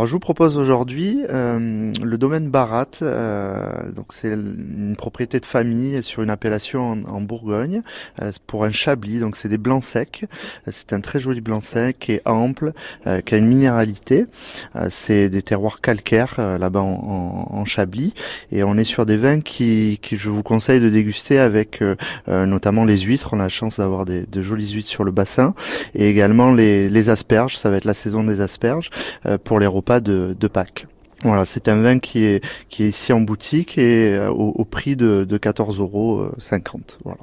Alors je vous propose aujourd'hui euh, le domaine Barat. Euh, donc c'est une propriété de famille sur une appellation en, Bourgogne euh, pour un chablis. Donc c'est des blancs secs. C'est un très joli blanc sec qui est ample, qui a une minéralité. c'est des terroirs calcaires là-bas en, en, chablis et on est sur des vins qui, qui je vous conseille de déguster avec notamment les huîtres. On a la chance d'avoir des, de jolies huîtres sur le bassin et également les, les asperges. Ça va être la saison des asperges pour les de, de Pâques. Voilà, c'est un vin qui est, qui est ici en boutique et euh, au, prix de, de 14,50 euros. Voilà.